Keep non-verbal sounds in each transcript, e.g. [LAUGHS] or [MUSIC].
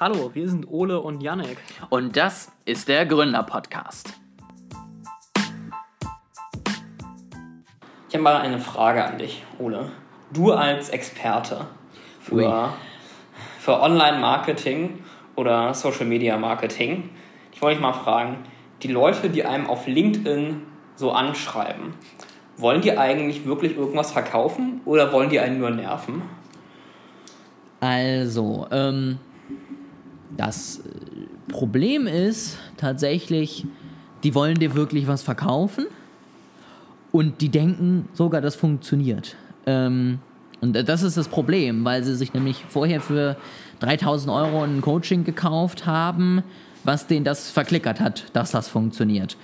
Hallo, wir sind Ole und Janek. Und das ist der Gründer-Podcast. Ich habe mal eine Frage an dich, Ole. Du als Experte für, für Online-Marketing oder Social-Media-Marketing, ich wollte dich mal fragen, die Leute, die einem auf LinkedIn so anschreiben, wollen die eigentlich wirklich irgendwas verkaufen oder wollen die einen nur nerven? Also, ähm, das äh, Problem ist tatsächlich, die wollen dir wirklich was verkaufen und die denken sogar, das funktioniert. Ähm, und das ist das Problem, weil sie sich nämlich vorher für 3000 Euro ein Coaching gekauft haben, was denen das verklickert hat, dass das funktioniert.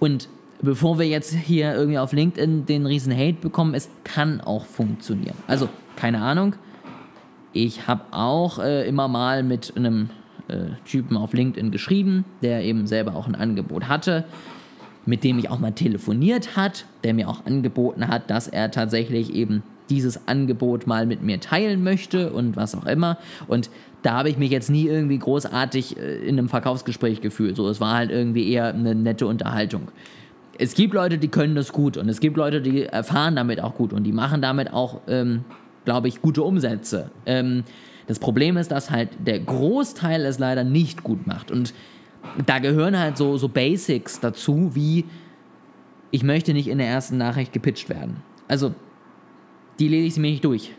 Und bevor wir jetzt hier irgendwie auf LinkedIn den riesen Hate bekommen, es kann auch funktionieren. Also, keine Ahnung. Ich habe auch äh, immer mal mit einem äh, Typen auf LinkedIn geschrieben, der eben selber auch ein Angebot hatte, mit dem ich auch mal telefoniert hat, der mir auch angeboten hat, dass er tatsächlich eben dieses Angebot mal mit mir teilen möchte und was auch immer. Und da habe ich mich jetzt nie irgendwie großartig äh, in einem Verkaufsgespräch gefühlt. So, es war halt irgendwie eher eine nette Unterhaltung. Es gibt Leute, die können das gut und es gibt Leute, die erfahren damit auch gut und die machen damit auch, ähm, glaube ich, gute Umsätze. Ähm, das Problem ist, dass halt der Großteil es leider nicht gut macht. Und da gehören halt so, so Basics dazu, wie ich möchte nicht in der ersten Nachricht gepitcht werden. Also, die lese ich mir nicht durch.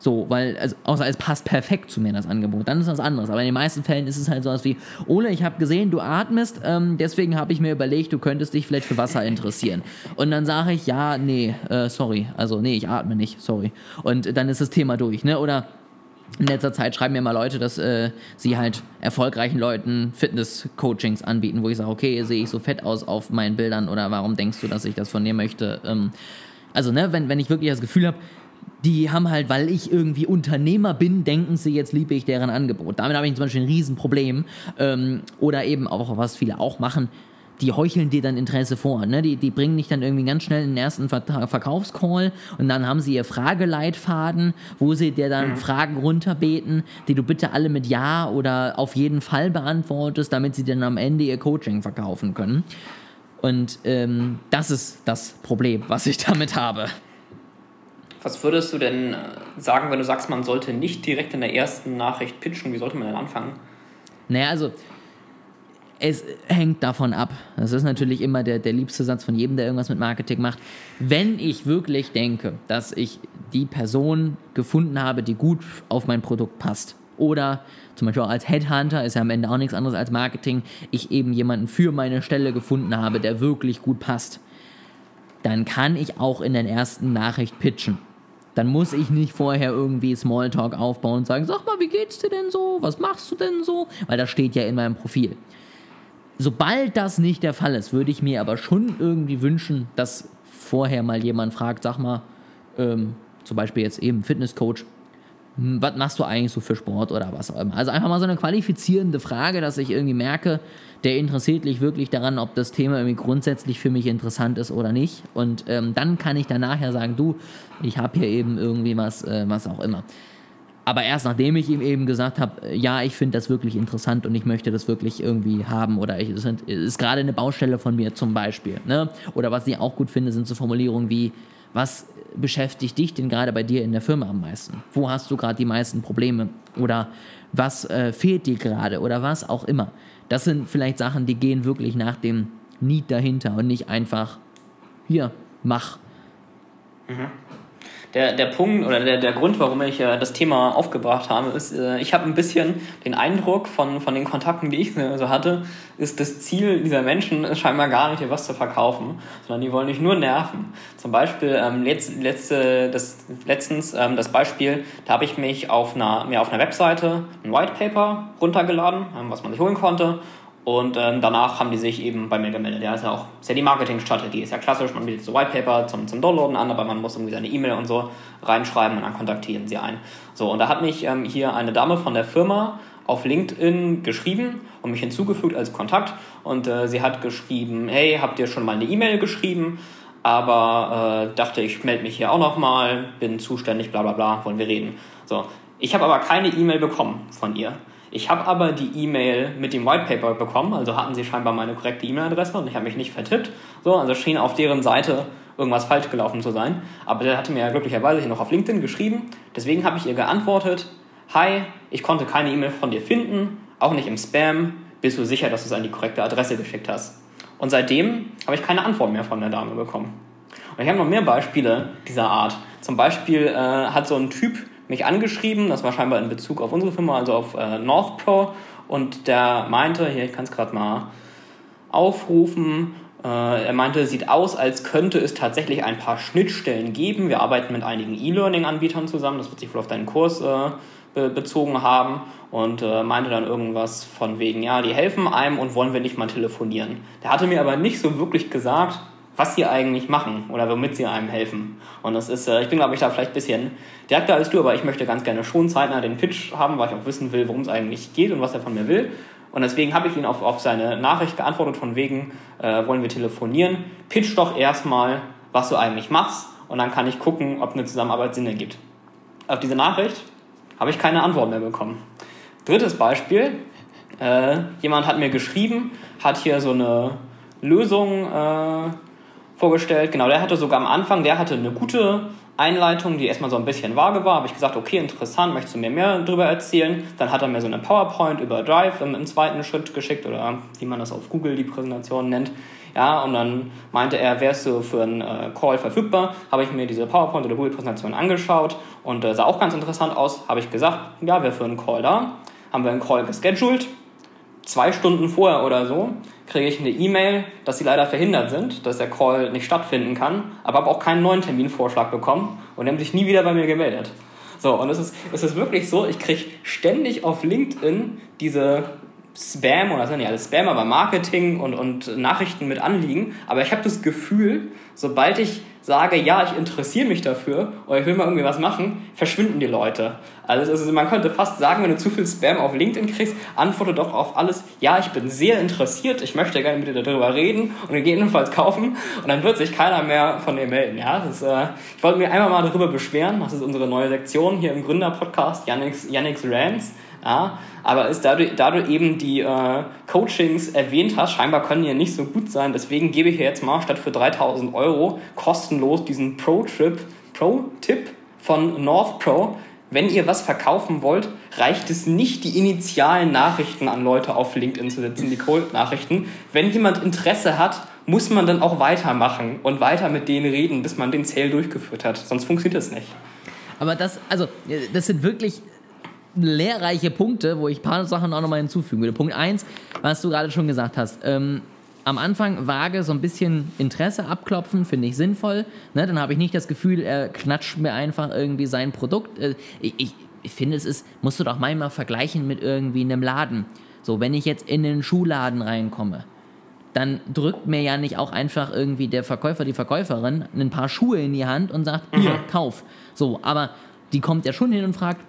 So, weil, also, außer es passt perfekt zu mir, das Angebot. Dann ist das anderes. Aber in den meisten Fällen ist es halt so was wie, Ole, ich habe gesehen, du atmest, ähm, deswegen habe ich mir überlegt, du könntest dich vielleicht für Wasser interessieren. Und dann sage ich, ja, nee, äh, sorry. Also, nee, ich atme nicht, sorry. Und dann ist das Thema durch, ne? Oder in letzter Zeit schreiben mir mal Leute, dass äh, sie halt erfolgreichen Leuten Fitness-Coachings anbieten, wo ich sage, okay, sehe ich so fett aus auf meinen Bildern oder warum denkst du, dass ich das von dir möchte? Ähm, also, ne, wenn, wenn ich wirklich das Gefühl habe, die haben halt, weil ich irgendwie Unternehmer bin, denken sie, jetzt liebe ich deren Angebot. Damit habe ich zum Beispiel ein Riesenproblem. Ähm, oder eben auch, was viele auch machen, die heucheln dir dann Interesse vor. Ne? Die, die bringen dich dann irgendwie ganz schnell in den ersten Verkaufscall und dann haben sie ihr Frageleitfaden, wo sie dir dann mhm. Fragen runterbeten, die du bitte alle mit Ja oder auf jeden Fall beantwortest, damit sie dann am Ende ihr Coaching verkaufen können. Und ähm, das ist das Problem, was ich [LAUGHS] damit habe. Was würdest du denn äh, sagen, wenn du sagst, man sollte nicht direkt in der ersten Nachricht pitchen? Wie sollte man denn anfangen? Naja, also es hängt davon ab. Das ist natürlich immer der, der liebste Satz von jedem, der irgendwas mit Marketing macht. Wenn ich wirklich denke, dass ich die Person gefunden habe, die gut auf mein Produkt passt, oder zum Beispiel auch als Headhunter ist ja am Ende auch nichts anderes als Marketing, ich eben jemanden für meine Stelle gefunden habe, der wirklich gut passt, dann kann ich auch in der ersten Nachricht pitchen dann muss ich nicht vorher irgendwie Smalltalk aufbauen und sagen, sag mal, wie geht's dir denn so? Was machst du denn so? Weil das steht ja in meinem Profil. Sobald das nicht der Fall ist, würde ich mir aber schon irgendwie wünschen, dass vorher mal jemand fragt, sag mal, ähm, zum Beispiel jetzt eben Fitnesscoach, hm, was machst du eigentlich so für Sport oder was auch immer. Also einfach mal so eine qualifizierende Frage, dass ich irgendwie merke, der interessiert sich wirklich daran, ob das Thema irgendwie grundsätzlich für mich interessant ist oder nicht. Und ähm, dann kann ich dann nachher sagen, du, ich habe hier eben irgendwie was, äh, was auch immer. Aber erst nachdem ich ihm eben gesagt habe, äh, ja, ich finde das wirklich interessant und ich möchte das wirklich irgendwie haben oder es ist, ist gerade eine Baustelle von mir zum Beispiel. Ne? Oder was ich auch gut finde, sind so Formulierungen wie, was beschäftigt dich denn gerade bei dir in der Firma am meisten? Wo hast du gerade die meisten Probleme? Oder was äh, fehlt dir gerade? Oder was auch immer. Das sind vielleicht Sachen, die gehen wirklich nach dem Need dahinter und nicht einfach, hier, mach. Mhm der, der Punkt oder der, der Grund, warum ich äh, das Thema aufgebracht habe, ist, äh, ich habe ein bisschen den Eindruck von, von den Kontakten, die ich so hatte, ist das Ziel dieser Menschen ist scheinbar gar nicht, dir was zu verkaufen, sondern die wollen dich nur nerven. Zum Beispiel ähm, letzt, letzte, das, letztens ähm, das Beispiel, da habe ich mich auf einer, mir auf einer Webseite ein White Paper runtergeladen, ähm, was man sich holen konnte und ähm, danach haben die sich eben bei mir gemeldet. Ja, ist ja auch ist ja die Marketingstrategie. Ist ja klassisch, man bietet so White Paper zum, zum Downloaden an, aber man muss irgendwie seine E-Mail und so reinschreiben und dann kontaktieren sie ein. So, und da hat mich ähm, hier eine Dame von der Firma auf LinkedIn geschrieben und mich hinzugefügt als Kontakt. Und äh, sie hat geschrieben, hey, habt ihr schon mal eine E-Mail geschrieben? Aber äh, dachte, ich melde mich hier auch nochmal, bin zuständig, bla bla bla, wollen wir reden. So, Ich habe aber keine E-Mail bekommen von ihr. Ich habe aber die E-Mail mit dem White Paper bekommen, also hatten sie scheinbar meine korrekte E-Mail-Adresse und ich habe mich nicht vertippt. So, also schien auf deren Seite irgendwas falsch gelaufen zu sein. Aber der hatte mir ja glücklicherweise hier noch auf LinkedIn geschrieben. Deswegen habe ich ihr geantwortet, Hi, ich konnte keine E-Mail von dir finden, auch nicht im Spam. Bist du sicher, dass du es an die korrekte Adresse geschickt hast? Und seitdem habe ich keine Antwort mehr von der Dame bekommen. Und ich habe noch mehr Beispiele dieser Art. Zum Beispiel äh, hat so ein Typ mich angeschrieben, das war scheinbar in Bezug auf unsere Firma, also auf äh, NorthPro, und der meinte, hier, ich kann es gerade mal aufrufen, äh, er meinte, sieht aus, als könnte es tatsächlich ein paar Schnittstellen geben. Wir arbeiten mit einigen E-Learning-Anbietern zusammen, das wird sich wohl auf deinen Kurs äh, be bezogen haben und äh, meinte dann irgendwas von wegen, ja, die helfen einem und wollen wir nicht mal telefonieren. Der hatte mir aber nicht so wirklich gesagt, was sie eigentlich machen oder womit sie einem helfen. Und das ist, äh, ich bin glaube ich da vielleicht ein bisschen direkter als du, aber ich möchte ganz gerne schon zeitnah den Pitch haben, weil ich auch wissen will, worum es eigentlich geht und was er von mir will. Und deswegen habe ich ihn auf, auf seine Nachricht geantwortet von wegen, äh, wollen wir telefonieren. Pitch doch erstmal, was du eigentlich machst und dann kann ich gucken, ob eine Zusammenarbeit Sinn ergibt. Auf diese Nachricht habe ich keine Antwort mehr bekommen. Drittes Beispiel, äh, jemand hat mir geschrieben, hat hier so eine Lösung äh, vorgestellt. Genau, der hatte sogar am Anfang, der hatte eine gute Einleitung, die erstmal so ein bisschen vage war. Habe ich gesagt, okay, interessant, möchtest du mir mehr darüber erzählen? Dann hat er mir so eine PowerPoint über Drive im, im zweiten Schritt geschickt oder wie man das auf Google die Präsentation nennt. Ja, und dann meinte er, wärst du für einen äh, Call verfügbar? Habe ich mir diese PowerPoint oder Google-Präsentation angeschaut und äh, sah auch ganz interessant aus. Habe ich gesagt, ja, wer für einen Call da? Haben wir einen Call gescheduled. Zwei Stunden vorher oder so kriege ich eine E-Mail, dass sie leider verhindert sind, dass der Call nicht stattfinden kann, aber habe auch keinen neuen Terminvorschlag bekommen und haben sich nie wieder bei mir gemeldet. So, und es ist, es ist wirklich so, ich kriege ständig auf LinkedIn diese Spam, oder sind ja alles Spam, aber Marketing und, und Nachrichten mit Anliegen. Aber ich habe das Gefühl, sobald ich sage, ja, ich interessiere mich dafür oder ich will mal irgendwie was machen, verschwinden die Leute. Also ist, man könnte fast sagen, wenn du zu viel Spam auf LinkedIn kriegst, antworte doch auf alles, ja, ich bin sehr interessiert, ich möchte gerne mit dir darüber reden und gegebenenfalls kaufen und dann wird sich keiner mehr von dir melden. Ja? Ist, äh, ich wollte mir einmal mal darüber beschweren, das ist unsere neue Sektion hier im Gründer-Podcast, Yannick's, Yannick's Rants. Ja, aber ist dadurch, da du eben die äh, Coachings erwähnt hast, scheinbar können die ja nicht so gut sein. Deswegen gebe ich jetzt mal statt für 3000 Euro kostenlos diesen Pro-Trip, Pro-Tipp von North Pro. Wenn ihr was verkaufen wollt, reicht es nicht, die initialen Nachrichten an Leute auf LinkedIn zu setzen, die Cold-Nachrichten. Wenn jemand Interesse hat, muss man dann auch weitermachen und weiter mit denen reden, bis man den Sale durchgeführt hat. Sonst funktioniert das nicht. Aber das, also, das sind wirklich lehrreiche Punkte, wo ich ein paar Sachen auch nochmal hinzufügen würde. Punkt 1, was du gerade schon gesagt hast. Ähm, am Anfang vage so ein bisschen Interesse abklopfen, finde ich sinnvoll. Ne? Dann habe ich nicht das Gefühl, er knatscht mir einfach irgendwie sein Produkt. Äh, ich, ich, ich finde, es ist, musst du doch manchmal vergleichen mit irgendwie einem Laden. So, wenn ich jetzt in den Schuhladen reinkomme, dann drückt mir ja nicht auch einfach irgendwie der Verkäufer, die Verkäuferin ein paar Schuhe in die Hand und sagt, hier, mhm. kauf. So, aber die kommt ja schon hin und fragt,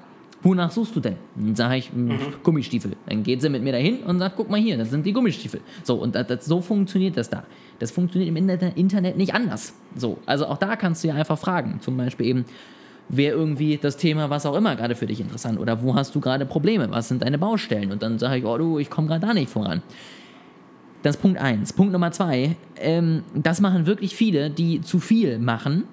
wonach suchst du denn? Dann sage ich, hm, mhm. Gummistiefel. Dann geht sie mit mir dahin und sagt, guck mal hier, das sind die Gummistiefel. So, und das, das, so funktioniert das da. Das funktioniert im Internet nicht anders. So, also auch da kannst du ja einfach fragen. Zum Beispiel eben, wäre irgendwie das Thema, was auch immer gerade für dich interessant oder wo hast du gerade Probleme, was sind deine Baustellen? Und dann sage ich, oh du, ich komme gerade da nicht voran. Das ist Punkt 1. Punkt Nummer 2, ähm, das machen wirklich viele, die zu viel machen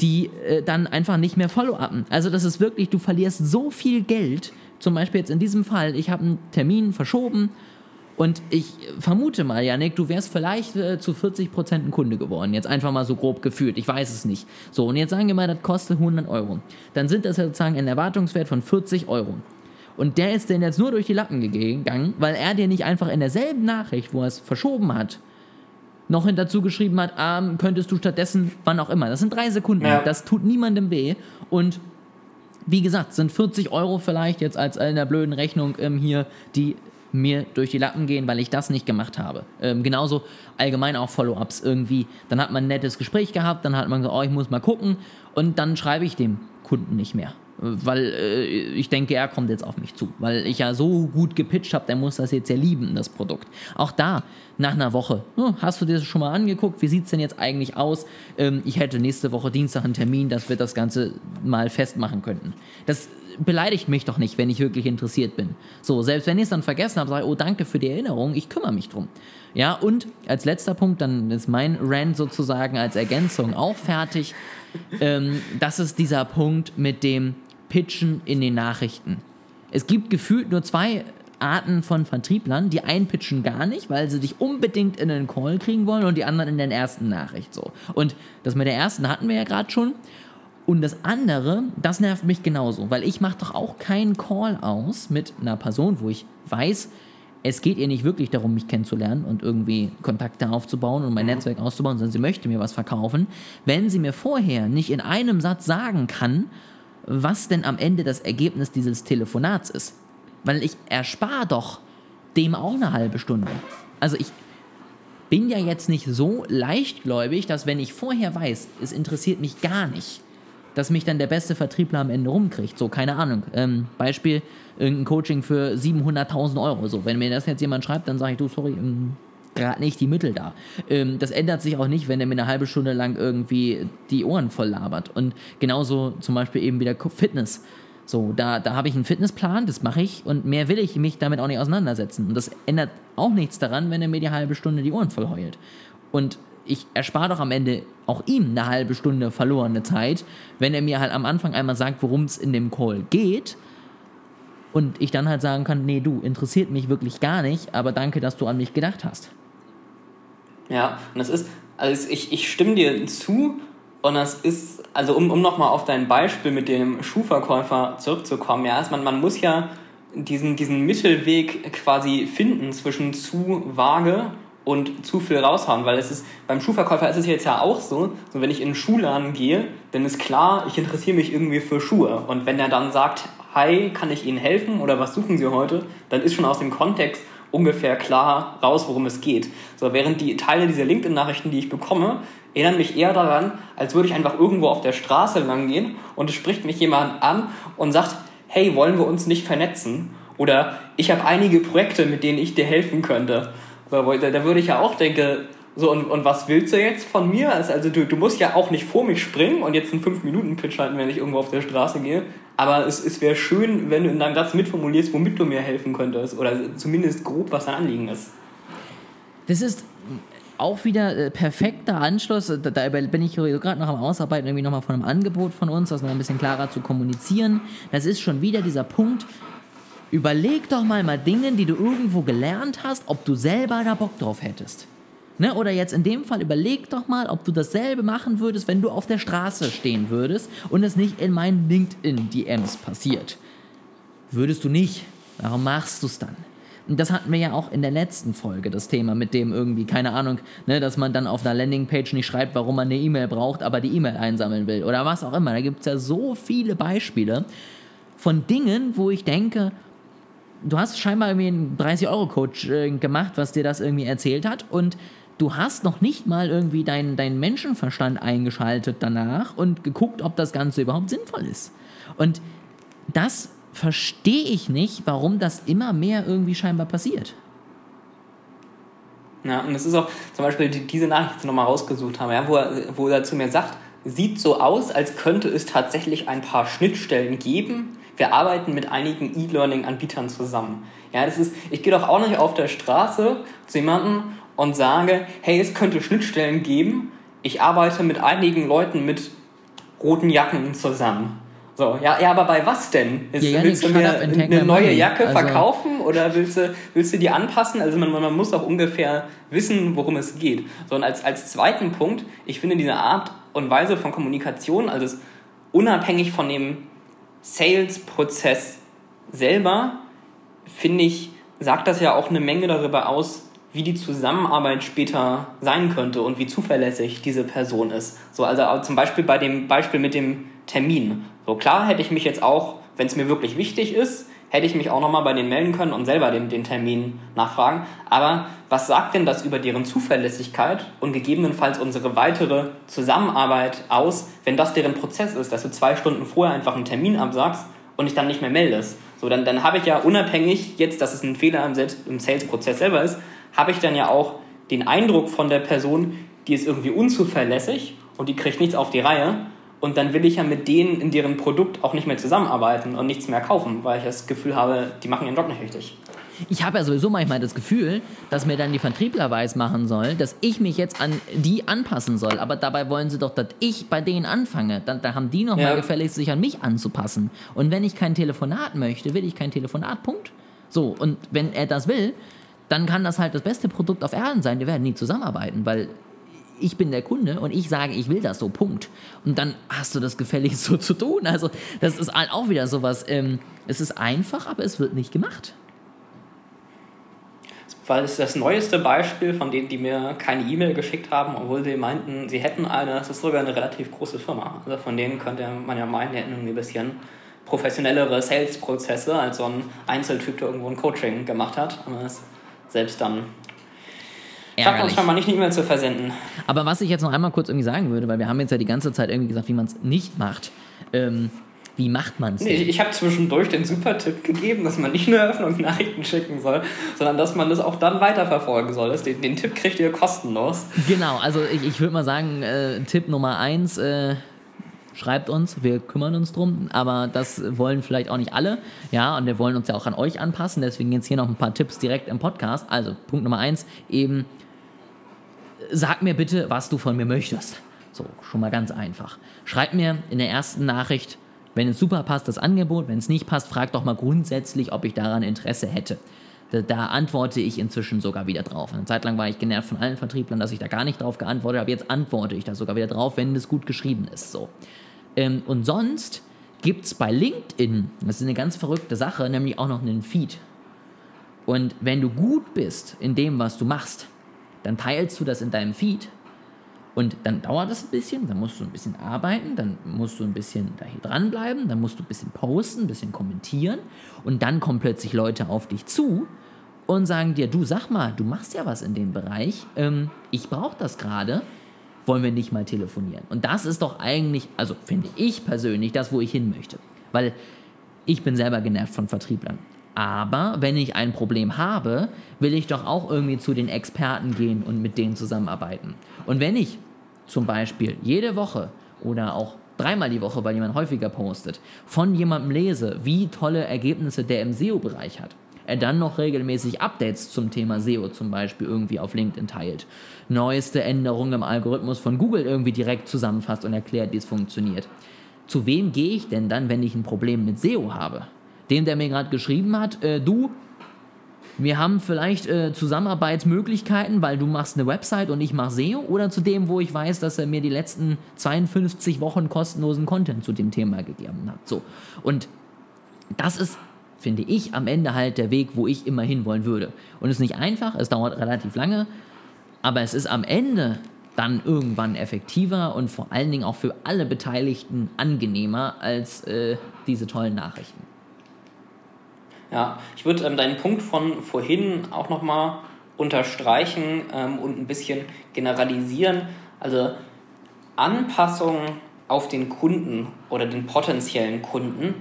die äh, dann einfach nicht mehr follow-upen. Also das ist wirklich, du verlierst so viel Geld. Zum Beispiel jetzt in diesem Fall, ich habe einen Termin verschoben und ich vermute mal, Janik, du wärst vielleicht äh, zu 40% ein Kunde geworden. Jetzt einfach mal so grob gefühlt. Ich weiß es nicht. So, und jetzt sagen wir mal, das kostet 100 Euro. Dann sind das ja sozusagen ein Erwartungswert von 40 Euro. Und der ist denn jetzt nur durch die Lappen gegangen, weil er dir nicht einfach in derselben Nachricht, wo er es verschoben hat, noch dazu geschrieben hat, ah, könntest du stattdessen, wann auch immer. Das sind drei Sekunden. Ja. Das tut niemandem weh. Und wie gesagt, sind 40 Euro vielleicht jetzt als in der blöden Rechnung ähm, hier, die mir durch die Lappen gehen, weil ich das nicht gemacht habe. Ähm, genauso allgemein auch Follow-ups irgendwie. Dann hat man ein nettes Gespräch gehabt, dann hat man gesagt, oh, ich muss mal gucken und dann schreibe ich dem Kunden nicht mehr weil äh, ich denke, er kommt jetzt auf mich zu, weil ich ja so gut gepitcht habe, der muss das jetzt ja lieben, das Produkt. Auch da, nach einer Woche, hm, hast du dir das schon mal angeguckt, wie sieht es denn jetzt eigentlich aus? Ähm, ich hätte nächste Woche Dienstag einen Termin, dass wir das Ganze mal festmachen könnten. Das beleidigt mich doch nicht, wenn ich wirklich interessiert bin. So, selbst wenn ich es dann vergessen habe, sage ich, oh, danke für die Erinnerung, ich kümmere mich drum. Ja, und als letzter Punkt, dann ist mein Rant sozusagen als Ergänzung auch fertig. Ähm, das ist dieser Punkt mit dem Pitchen in den Nachrichten. Es gibt gefühlt nur zwei Arten von Vertrieblern. Die einen pitchen gar nicht, weil sie dich unbedingt in einen Call kriegen wollen und die anderen in der ersten Nachricht so. Und das mit der ersten hatten wir ja gerade schon. Und das andere, das nervt mich genauso, weil ich mache doch auch keinen Call aus mit einer Person, wo ich weiß, es geht ihr nicht wirklich darum, mich kennenzulernen und irgendwie Kontakte aufzubauen und mein mhm. Netzwerk auszubauen, sondern sie möchte mir was verkaufen, wenn sie mir vorher nicht in einem Satz sagen kann, was denn am Ende das Ergebnis dieses Telefonats ist. Weil ich erspare doch dem auch eine halbe Stunde. Also ich bin ja jetzt nicht so leichtgläubig, dass wenn ich vorher weiß, es interessiert mich gar nicht, dass mich dann der beste Vertriebler am Ende rumkriegt. So, keine Ahnung. Ähm, Beispiel, irgendein Coaching für 700.000 Euro. So, wenn mir das jetzt jemand schreibt, dann sage ich, du, sorry, ähm, gerade nicht die Mittel da. Ähm, das ändert sich auch nicht, wenn er mir eine halbe Stunde lang irgendwie die Ohren voll labert. Und genauso zum Beispiel eben wieder Fitness. So, da, da habe ich einen Fitnessplan, das mache ich und mehr will ich mich damit auch nicht auseinandersetzen. Und das ändert auch nichts daran, wenn er mir die halbe Stunde die Ohren voll heult. Und ich erspare doch am Ende auch ihm eine halbe Stunde verlorene Zeit, wenn er mir halt am Anfang einmal sagt, worum es in dem Call geht. Und ich dann halt sagen kann, nee, du, interessiert mich wirklich gar nicht, aber danke, dass du an mich gedacht hast. Ja, und das ist, also ich, ich stimme dir zu und das ist, also um, um nochmal auf dein Beispiel mit dem Schuhverkäufer zurückzukommen, ja, ist man, man muss ja diesen, diesen Mittelweg quasi finden zwischen zu vage und zu viel raushauen, weil es ist, beim Schuhverkäufer ist es jetzt ja auch so, so wenn ich in einen Schuhladen gehe, dann ist klar, ich interessiere mich irgendwie für Schuhe. Und wenn er dann sagt, hi, kann ich Ihnen helfen oder was suchen Sie heute, dann ist schon aus dem Kontext ungefähr klar raus, worum es geht. So, während die Teile dieser LinkedIn-Nachrichten, die ich bekomme, erinnern mich eher daran, als würde ich einfach irgendwo auf der Straße lang gehen und es spricht mich jemand an und sagt, hey, wollen wir uns nicht vernetzen? Oder ich habe einige Projekte, mit denen ich dir helfen könnte. Da, würde ich ja auch denken, so, und, und was willst du jetzt von mir? Also, also du, du musst ja auch nicht vor mich springen und jetzt einen 5-Minuten-Pitch halten, wenn ich irgendwo auf der Straße gehe. Aber es, es wäre schön, wenn du in deinem Satz mitformulierst, womit du mir helfen könntest. Oder zumindest grob, was dein Anliegen ist. Das ist auch wieder äh, perfekter Anschluss. Da, bin ich gerade noch am Ausarbeiten, irgendwie nochmal von einem Angebot von uns, das noch ein bisschen klarer zu kommunizieren. Das ist schon wieder dieser Punkt. Überleg doch mal mal Dinge, die du irgendwo gelernt hast, ob du selber da Bock drauf hättest. Ne? Oder jetzt in dem Fall, überleg doch mal, ob du dasselbe machen würdest, wenn du auf der Straße stehen würdest und es nicht in meinen LinkedIn-DMs passiert. Würdest du nicht. Warum machst du es dann? Und das hatten wir ja auch in der letzten Folge, das Thema mit dem irgendwie, keine Ahnung, ne, dass man dann auf einer Landingpage nicht schreibt, warum man eine E-Mail braucht, aber die E-Mail einsammeln will oder was auch immer. Da gibt es ja so viele Beispiele von Dingen, wo ich denke, du hast scheinbar irgendwie einen 30-Euro-Coach äh, gemacht, was dir das irgendwie erzählt hat und du hast noch nicht mal irgendwie deinen dein Menschenverstand eingeschaltet danach und geguckt, ob das Ganze überhaupt sinnvoll ist. Und das verstehe ich nicht, warum das immer mehr irgendwie scheinbar passiert. Ja, und das ist auch zum Beispiel die, diese Nachricht, die ich nochmal rausgesucht habe, ja, wo, er, wo er zu mir sagt, sieht so aus, als könnte es tatsächlich ein paar Schnittstellen geben. Wir arbeiten mit einigen E-Learning-Anbietern zusammen. Ja, das ist, ich gehe doch auch nicht auf der Straße zu jemandem und sage, hey, es könnte Schnittstellen geben. Ich arbeite mit einigen Leuten mit roten Jacken zusammen. So, ja, ja, aber bei was denn? Ist, ja, willst du mir eine neue Jacke also verkaufen oder willst du, willst du die anpassen? Also man, man muss auch ungefähr wissen, worum es geht. So, und als, als zweiten Punkt, ich finde diese Art und Weise von Kommunikation, also unabhängig von dem Sales-Prozess selber, finde ich, sagt das ja auch eine Menge darüber aus, wie die Zusammenarbeit später sein könnte und wie zuverlässig diese Person ist. So, also zum Beispiel bei dem Beispiel mit dem Termin. So klar hätte ich mich jetzt auch, wenn es mir wirklich wichtig ist, hätte ich mich auch nochmal bei denen melden können und selber den, den Termin nachfragen. Aber was sagt denn das über deren Zuverlässigkeit und gegebenenfalls unsere weitere Zusammenarbeit aus, wenn das deren Prozess ist, dass du zwei Stunden vorher einfach einen Termin absagst und dich dann nicht mehr meldest? So, dann, dann habe ich ja unabhängig jetzt, dass es ein Fehler im, im Sales-Prozess selber ist, habe ich dann ja auch den Eindruck von der Person, die ist irgendwie unzuverlässig und die kriegt nichts auf die Reihe. Und dann will ich ja mit denen in deren Produkt auch nicht mehr zusammenarbeiten und nichts mehr kaufen, weil ich das Gefühl habe, die machen ihren Job nicht richtig. Ich habe ja sowieso manchmal das Gefühl, dass mir dann die Vertriebler weiß machen soll, dass ich mich jetzt an die anpassen soll. Aber dabei wollen sie doch, dass ich bei denen anfange. Dann, da haben die nochmal ja. gefälligst, sich an mich anzupassen. Und wenn ich kein Telefonat möchte, will ich kein Telefonat. Punkt. So, und wenn er das will, dann kann das halt das beste Produkt auf Erden sein. Wir werden nie zusammenarbeiten, weil ich bin der Kunde und ich sage, ich will das so, Punkt. Und dann hast du das gefällig so zu tun. Also, das ist halt auch wieder sowas. Ähm, es ist einfach, aber es wird nicht gemacht. Weil es das neueste Beispiel von denen, die mir keine E-Mail geschickt haben, obwohl sie meinten, sie hätten eine, das ist sogar eine relativ große Firma. Also von denen könnte man ja meinen, die hätten irgendwie ein bisschen professionellere Sales-Prozesse als so ein Einzeltyp, der irgendwo ein Coaching gemacht hat. Aber es selbst dann Schafft uns scheinbar nicht eine E-Mail zu versenden. Aber was ich jetzt noch einmal kurz irgendwie sagen würde, weil wir haben jetzt ja die ganze Zeit irgendwie gesagt, wie man es nicht macht. Ähm, wie macht man es? Nee, ich habe zwischendurch den super Tipp gegeben, dass man nicht nur Öffnungsnachrichten schicken soll, sondern dass man das auch dann weiterverfolgen soll. Den, den Tipp kriegt ihr kostenlos. Genau, also ich, ich würde mal sagen, äh, Tipp Nummer eins, äh, schreibt uns, wir kümmern uns drum, aber das wollen vielleicht auch nicht alle, ja, und wir wollen uns ja auch an euch anpassen, deswegen jetzt hier noch ein paar Tipps direkt im Podcast. Also Punkt Nummer eins, eben sag mir bitte, was du von mir möchtest. So, schon mal ganz einfach. Schreib mir in der ersten Nachricht, wenn es super passt, das Angebot. Wenn es nicht passt, frag doch mal grundsätzlich, ob ich daran Interesse hätte. Da, antworte ich inzwischen sogar wieder drauf. Eine Zeit lang war ich genervt von allen Vertrieblern, dass ich da gar nicht drauf geantwortet habe. Jetzt antworte ich da sogar wieder drauf, wenn es gut geschrieben ist. So. Ähm, und sonst gibt es bei LinkedIn, das ist eine ganz verrückte Sache, nämlich auch noch einen Feed. Und wenn du gut bist in dem, was du machst, dann teilst du das in deinem Feed. Und dann dauert es ein bisschen, dann musst du ein bisschen arbeiten, dann musst du ein bisschen da dranbleiben, dann musst du ein bisschen posten, ein bisschen kommentieren. Und dann kommen plötzlich Leute auf dich zu und sagen dir, du sag mal, du machst ja was in dem Bereich, ähm, ich brauche das gerade, wollen wir nicht mal telefonieren. Und das ist doch eigentlich, also finde ich persönlich, das, wo ich hin möchte. Weil ich bin selber genervt von Vertrieblern. Aber wenn ich ein Problem habe, will ich doch auch irgendwie zu den Experten gehen und mit denen zusammenarbeiten. Und wenn ich zum Beispiel jede Woche oder auch dreimal die Woche, weil jemand häufiger postet, von jemandem lese, wie tolle Ergebnisse der im SEO-Bereich hat, er dann noch regelmäßig Updates zum Thema SEO zum Beispiel irgendwie auf LinkedIn teilt, neueste Änderungen im Algorithmus von Google irgendwie direkt zusammenfasst und erklärt, wie es funktioniert. Zu wem gehe ich denn dann, wenn ich ein Problem mit SEO habe? dem, der mir gerade geschrieben hat, äh, du, wir haben vielleicht äh, Zusammenarbeitsmöglichkeiten, weil du machst eine Website und ich mache SEO, oder zu dem, wo ich weiß, dass er mir die letzten 52 Wochen kostenlosen Content zu dem Thema gegeben hat. So. Und das ist, finde ich, am Ende halt der Weg, wo ich immer hinwollen würde. Und es ist nicht einfach, es dauert relativ lange, aber es ist am Ende dann irgendwann effektiver und vor allen Dingen auch für alle Beteiligten angenehmer als äh, diese tollen Nachrichten. Ja, ich würde ähm, deinen Punkt von vorhin auch nochmal unterstreichen ähm, und ein bisschen generalisieren. Also Anpassung auf den Kunden oder den potenziellen Kunden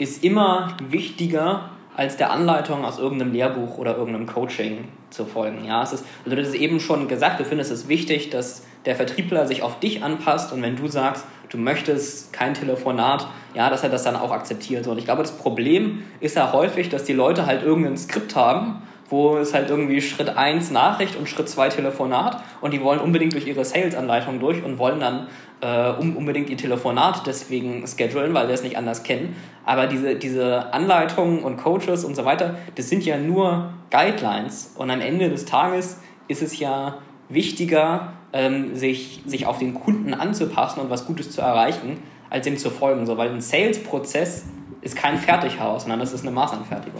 ist immer wichtiger als der Anleitung aus irgendeinem Lehrbuch oder irgendeinem Coaching zu folgen. Ja, es ist, also das ist eben schon gesagt, du findest es wichtig, dass der Vertriebler sich auf dich anpasst und wenn du sagst, du möchtest kein Telefonat, ja, dass er das dann auch akzeptiert. Und ich glaube, das Problem ist ja häufig, dass die Leute halt irgendein Skript haben, wo es halt irgendwie Schritt 1 Nachricht und Schritt 2 Telefonat und die wollen unbedingt durch ihre Sales-Anleitung durch und wollen dann äh, unbedingt ihr Telefonat deswegen schedulen, weil sie es nicht anders kennen. Aber diese, diese Anleitungen und Coaches und so weiter, das sind ja nur Guidelines und am Ende des Tages ist es ja wichtiger, ähm, sich, sich auf den Kunden anzupassen und was Gutes zu erreichen, als ihm zu folgen. So, weil ein Sales-Prozess ist kein Fertighaus, sondern das ist eine Maßanfertigung.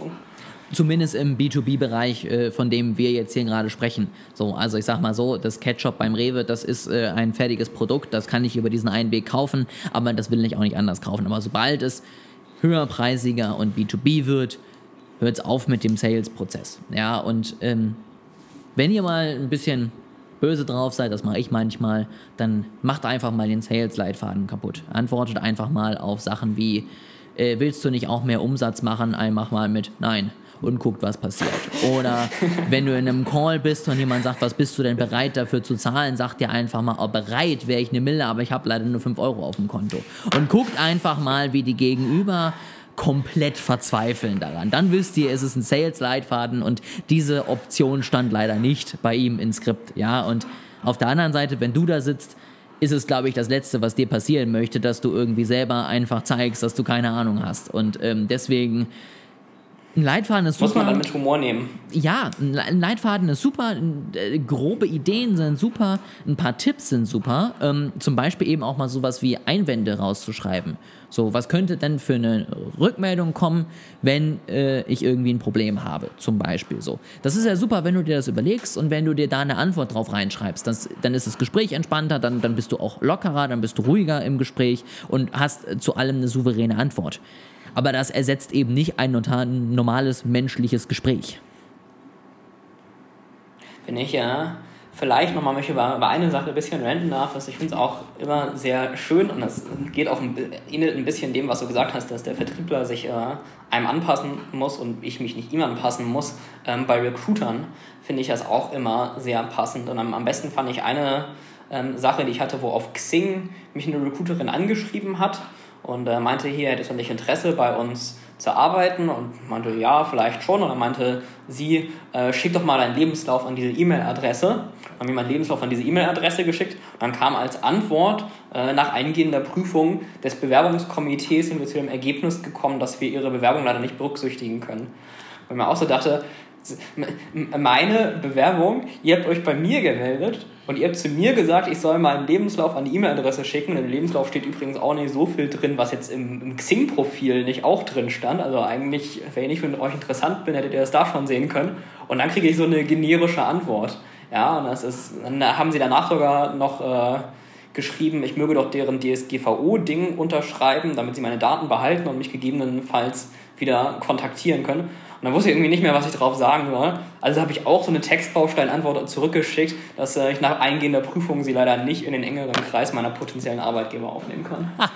Zumindest im B2B-Bereich, äh, von dem wir jetzt hier gerade sprechen. So, also ich sag mal so, das Ketchup beim Rewe, das ist äh, ein fertiges Produkt, das kann ich über diesen einen Weg kaufen, aber das will ich auch nicht anders kaufen. Aber sobald es höherpreisiger und B2B wird, hört es auf mit dem Sales-Prozess. Ja, und ähm, wenn ihr mal ein bisschen böse drauf seid, das mache ich manchmal, dann macht einfach mal den Sales-Leitfaden kaputt. Antwortet einfach mal auf Sachen wie, äh, willst du nicht auch mehr Umsatz machen? Einfach mal mit Nein. Und guckt, was passiert. Oder wenn du in einem Call bist und jemand sagt, was bist du denn bereit dafür zu zahlen, sagt dir einfach mal, oh, bereit wäre ich eine Mille, aber ich habe leider nur 5 Euro auf dem Konto. Und guckt einfach mal, wie die Gegenüber komplett verzweifeln daran. Dann wisst ihr, es ist ein Sales-Leitfaden und diese Option stand leider nicht bei ihm im Skript. Ja, und auf der anderen Seite, wenn du da sitzt, ist es, glaube ich, das Letzte, was dir passieren möchte, dass du irgendwie selber einfach zeigst, dass du keine Ahnung hast. Und ähm, deswegen ein Leitfaden ist super. Muss man dann mit Humor nehmen. Ja, ein Leitfaden ist super, äh, grobe Ideen sind super, ein paar Tipps sind super. Ähm, zum Beispiel eben auch mal sowas wie Einwände rauszuschreiben. So, was könnte denn für eine Rückmeldung kommen, wenn äh, ich irgendwie ein Problem habe, zum Beispiel so. Das ist ja super, wenn du dir das überlegst und wenn du dir da eine Antwort drauf reinschreibst. Das, dann ist das Gespräch entspannter, dann, dann bist du auch lockerer, dann bist du ruhiger im Gespräch und hast zu allem eine souveräne Antwort. Aber das ersetzt eben nicht ein normales menschliches Gespräch. Wenn ich ja vielleicht nochmal mich über, über eine Sache ein bisschen renten darf, dass ich finde es auch immer sehr schön und das geht auch ein, ähnelt ein bisschen dem, was du gesagt hast, dass der Vertriebler sich äh, einem anpassen muss und ich mich nicht ihm anpassen muss. Ähm, bei Recruitern finde ich das auch immer sehr passend und am, am besten fand ich eine ähm, Sache, die ich hatte, wo auf Xing mich eine Recruiterin angeschrieben hat und äh, meinte, hier hättest du nicht Interesse bei uns zu arbeiten und meinte, ja, vielleicht schon. Und dann meinte sie, äh, schick doch mal deinen Lebenslauf an diese E-Mail-Adresse. Haben mir meinen Lebenslauf an diese E-Mail-Adresse geschickt. Und dann kam als Antwort äh, nach eingehender Prüfung des Bewerbungskomitees sind wir zu dem Ergebnis gekommen, dass wir ihre Bewerbung leider nicht berücksichtigen können. Weil mir auch so dachte, meine Bewerbung, ihr habt euch bei mir gemeldet und ihr habt zu mir gesagt, ich soll meinen Lebenslauf an die E-Mail-Adresse schicken. Im Lebenslauf steht übrigens auch nicht so viel drin, was jetzt im, im Xing-Profil nicht auch drin stand. Also eigentlich, wenn ich für euch interessant bin, hättet ihr das da schon sehen können. Und dann kriege ich so eine generische Antwort. Ja, und das ist, dann haben sie danach sogar noch äh, geschrieben, ich möge doch deren DSGVO-Ding unterschreiben, damit sie meine Daten behalten und mich gegebenenfalls wieder kontaktieren können. Und dann wusste ich irgendwie nicht mehr, was ich darauf sagen soll. Also habe ich auch so eine Textbaustein-Antwort zurückgeschickt, dass äh, ich nach eingehender Prüfung sie leider nicht in den engeren Kreis meiner potenziellen Arbeitgeber aufnehmen kann. [LAUGHS]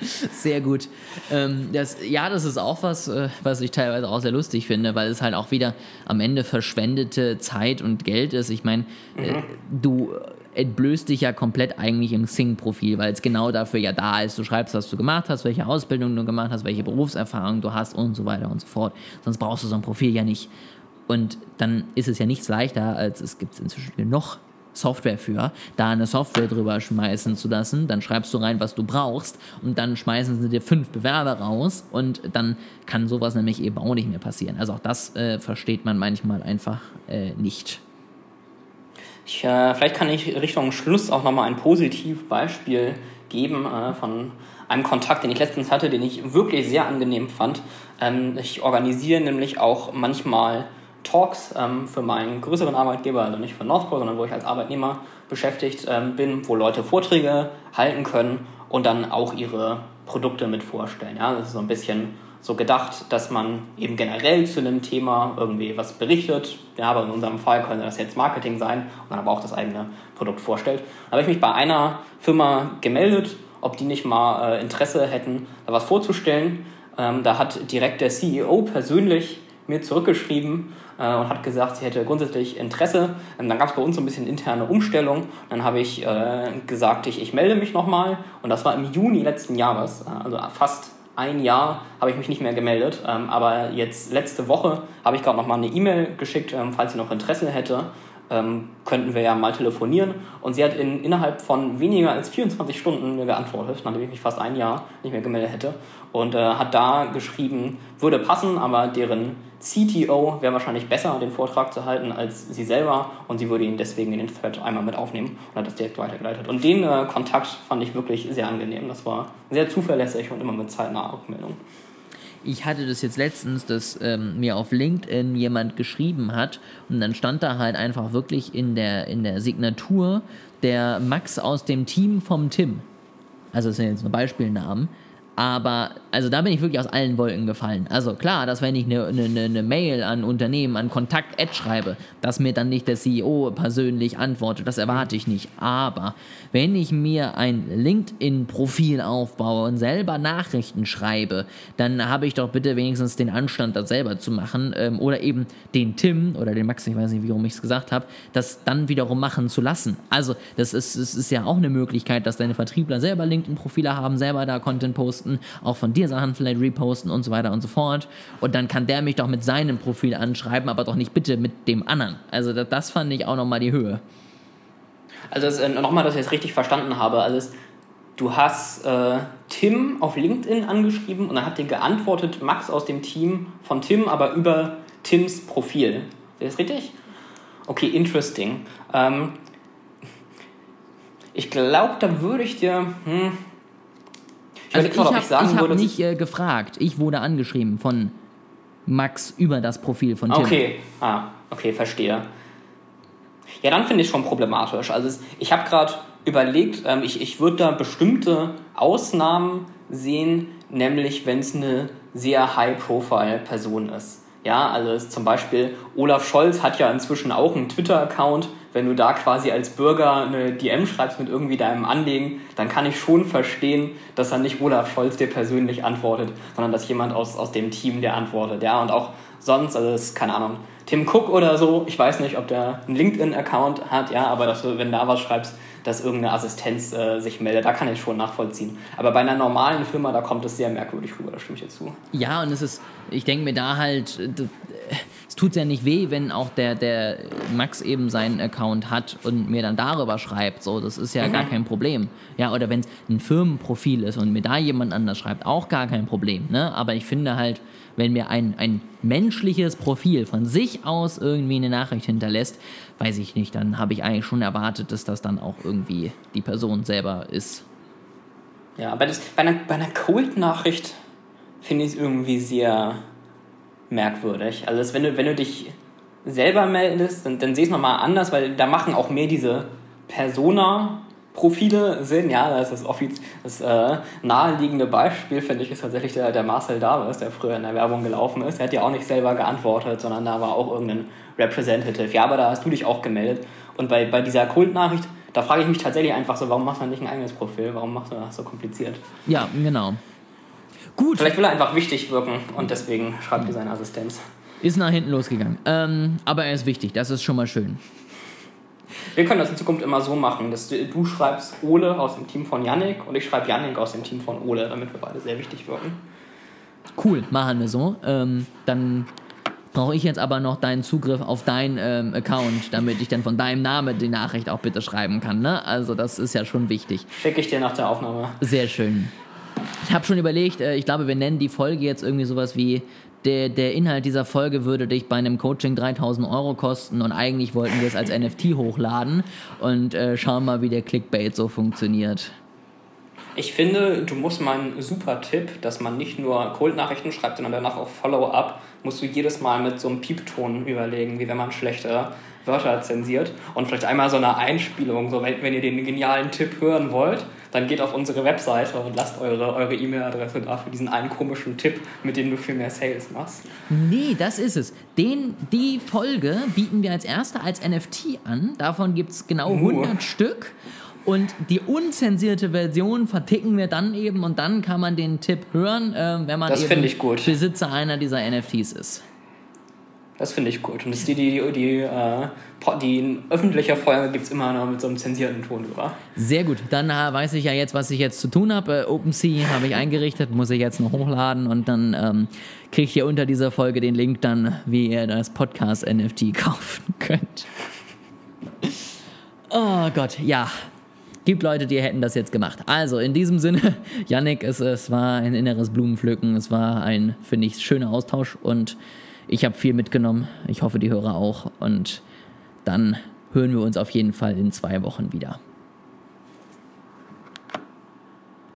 Sehr gut. Ähm, das, ja, das ist auch was, äh, was ich teilweise auch sehr lustig finde, weil es halt auch wieder am Ende verschwendete Zeit und Geld ist. Ich meine, äh, mhm. du entblößt dich ja komplett eigentlich im Sing-Profil, weil es genau dafür ja da ist. Du schreibst, was du gemacht hast, welche Ausbildung du gemacht hast, welche Berufserfahrung du hast und so weiter und so fort. Sonst brauchst du so ein Profil ja nicht. Und dann ist es ja nichts leichter, als es gibt inzwischen noch Software für, da eine Software drüber schmeißen zu lassen. Dann schreibst du rein, was du brauchst und dann schmeißen sie dir fünf Bewerber raus und dann kann sowas nämlich eben auch nicht mehr passieren. Also auch das äh, versteht man manchmal einfach äh, nicht. Ich, äh, vielleicht kann ich Richtung Schluss auch nochmal ein Positivbeispiel geben äh, von einem Kontakt, den ich letztens hatte, den ich wirklich sehr angenehm fand. Ähm, ich organisiere nämlich auch manchmal Talks ähm, für meinen größeren Arbeitgeber, also nicht für Northpole, sondern wo ich als Arbeitnehmer beschäftigt ähm, bin, wo Leute Vorträge halten können und dann auch ihre Produkte mit vorstellen. Ja? Das ist so ein bisschen so gedacht, dass man eben generell zu einem Thema irgendwie was berichtet. Ja, aber in unserem Fall könnte das jetzt Marketing sein und dann aber auch das eigene Produkt vorstellt. Da habe ich mich bei einer Firma gemeldet, ob die nicht mal äh, Interesse hätten, da was vorzustellen. Ähm, da hat direkt der CEO persönlich mir zurückgeschrieben äh, und hat gesagt, sie hätte grundsätzlich Interesse. Ähm, dann gab es bei uns so ein bisschen interne Umstellung. Dann habe ich äh, gesagt, ich, ich melde mich nochmal und das war im Juni letzten Jahres, äh, also fast ein Jahr habe ich mich nicht mehr gemeldet. Ähm, aber jetzt letzte Woche habe ich gerade noch mal eine E-Mail geschickt, ähm, falls sie noch Interesse hätte. Ähm, könnten wir ja mal telefonieren. Und sie hat in, innerhalb von weniger als 24 Stunden mir geantwortet, nachdem ich mich fast ein Jahr nicht mehr gemeldet hätte. Und äh, hat da geschrieben, würde passen, aber deren CTO wäre wahrscheinlich besser, den Vortrag zu halten, als sie selber und sie würde ihn deswegen in den Thread einmal mit aufnehmen und hat das direkt weitergeleitet. Und den äh, Kontakt fand ich wirklich sehr angenehm. Das war sehr zuverlässig und immer mit zeitnaher Rückmeldung. Ich hatte das jetzt letztens, dass ähm, mir auf LinkedIn jemand geschrieben hat und dann stand da halt einfach wirklich in der, in der Signatur der Max aus dem Team vom Tim. Also das sind jetzt nur Beispielnamen Aber, also da bin ich wirklich aus allen Wolken gefallen. Also klar, dass wenn ich eine, eine, eine Mail an Unternehmen, an Kontakt-Ad schreibe, dass mir dann nicht der CEO persönlich antwortet, das erwarte ich nicht. Aber wenn ich mir ein LinkedIn-Profil aufbaue und selber Nachrichten schreibe, dann habe ich doch bitte wenigstens den Anstand, das selber zu machen. Ähm, oder eben den Tim oder den Max, ich weiß nicht, warum ich es gesagt habe, das dann wiederum machen zu lassen. Also das ist, das ist ja auch eine Möglichkeit, dass deine Vertriebler selber LinkedIn-Profile haben, selber da Content posten, auch von dir Sachen vielleicht reposten und so weiter und so fort. Und dann kann der mich doch mit seinem Profil anschreiben, aber doch nicht bitte mit dem anderen. Also das, das fand ich auch nochmal die Höhe. Also äh, nochmal, dass ich es richtig verstanden habe. Also es, du hast äh, Tim auf LinkedIn angeschrieben und dann hat dir geantwortet Max aus dem Team von Tim, aber über Tims Profil. Ist das richtig? Okay, interesting. Ähm, ich glaube, da würde ich dir. Hm, ich also ich habe hab, hab nicht äh, gefragt. Ich wurde angeschrieben von Max über das Profil von Tim. Okay, ah, okay, verstehe. Ja, dann finde ich es schon problematisch. Also ich habe gerade überlegt, ähm, ich, ich würde da bestimmte Ausnahmen sehen, nämlich wenn es eine sehr high-profile-Person ist. Ja, also zum Beispiel Olaf Scholz hat ja inzwischen auch einen Twitter-Account. Wenn du da quasi als Bürger eine DM schreibst mit irgendwie deinem Anliegen, dann kann ich schon verstehen, dass dann nicht Olaf Scholz dir persönlich antwortet, sondern dass jemand aus, aus dem Team dir antwortet. Ja, und auch sonst, also das ist keine Ahnung, Tim Cook oder so, ich weiß nicht, ob der einen LinkedIn-Account hat, ja, aber dass du, wenn da was schreibst, dass irgendeine Assistenz äh, sich meldet. Da kann ich schon nachvollziehen. Aber bei einer normalen Firma, da kommt es sehr merkwürdig rüber, da stimme ich dir zu. Ja, und es ist, ich denke mir da halt, es tut ja nicht weh, wenn auch der, der Max eben seinen Account hat und mir dann darüber schreibt. So, das ist ja mhm. gar kein Problem. Ja, oder wenn es ein Firmenprofil ist und mir da jemand anders schreibt, auch gar kein Problem. Ne? Aber ich finde halt, wenn mir ein, ein menschliches Profil von sich aus irgendwie eine Nachricht hinterlässt, weiß ich nicht, dann habe ich eigentlich schon erwartet, dass das dann auch irgendwie die Person selber ist. Ja, aber das, bei einer, bei einer Cold-Nachricht finde ich es irgendwie sehr merkwürdig. Also, wenn, du, wenn du dich selber meldest, dann, dann siehst du mal anders, weil da machen auch mehr diese Persona Profile sind. Ja, das ist das, das äh, naheliegende Beispiel, finde ich, ist tatsächlich der, der Marcel Davis, der früher in der Werbung gelaufen ist. Er hat ja auch nicht selber geantwortet, sondern da war auch irgendein Representative. Ja, aber da hast du dich auch gemeldet. Und bei, bei dieser Kultnachricht, da frage ich mich tatsächlich einfach so, warum machst du nicht ein eigenes Profil? Warum machst du das so kompliziert? Ja, genau. Gut. Vielleicht will er einfach wichtig wirken und deswegen schreibt er seine Assistenz. Ist nach hinten losgegangen. Ähm, aber er ist wichtig, das ist schon mal schön. Wir können das in Zukunft immer so machen, dass du, du schreibst Ole aus dem Team von Yannick und ich schreibe Yannick aus dem Team von Ole, damit wir beide sehr wichtig wirken. Cool, machen wir so. Ähm, dann brauche ich jetzt aber noch deinen Zugriff auf deinen ähm, Account, damit ich dann von deinem Namen die Nachricht auch bitte schreiben kann. Ne? Also das ist ja schon wichtig. Schicke ich dir nach der Aufnahme. Sehr schön. Ich habe schon überlegt, äh, ich glaube, wir nennen die Folge jetzt irgendwie sowas wie der, der Inhalt dieser Folge würde dich bei einem Coaching 3000 Euro kosten und eigentlich wollten wir es als [LAUGHS] NFT hochladen und äh, schauen mal, wie der Clickbait so funktioniert. Ich finde, du musst mal einen super Tipp, dass man nicht nur Cold-Nachrichten schreibt, sondern danach auch Follow-up, musst du jedes Mal mit so einem Piepton überlegen, wie wenn man schlechte Wörter zensiert. Und vielleicht einmal so eine Einspielung, so wenn, wenn ihr den genialen Tipp hören wollt, dann geht auf unsere Webseite und lasst eure, eure E-Mail-Adresse da für diesen einen komischen Tipp, mit dem du viel mehr Sales machst. Nee, das ist es. Den, die Folge bieten wir als erste als NFT an. Davon gibt es genau 100 uh. Stück. Und die unzensierte Version verticken wir dann eben und dann kann man den Tipp hören, äh, wenn man das eben Besitzer einer dieser NFTs ist. Das finde ich gut. Und das die, die, die, die, äh, die öffentliche Folge gibt es immer noch mit so einem zensierten Ton drüber. Sehr gut. Dann äh, weiß ich ja jetzt, was ich jetzt zu tun habe. Äh, OpenSea habe ich eingerichtet, muss ich jetzt noch hochladen und dann ähm, kriegt ihr unter dieser Folge den Link dann, wie ihr das Podcast-NFT [LAUGHS] kaufen könnt. Oh Gott, ja. Gibt Leute, die hätten das jetzt gemacht. Also in diesem Sinne, [LAUGHS] Yannick, es, es war ein inneres Blumenpflücken. Es war ein, finde ich, schöner Austausch und ich habe viel mitgenommen. Ich hoffe, die Hörer auch. Und dann hören wir uns auf jeden Fall in zwei Wochen wieder.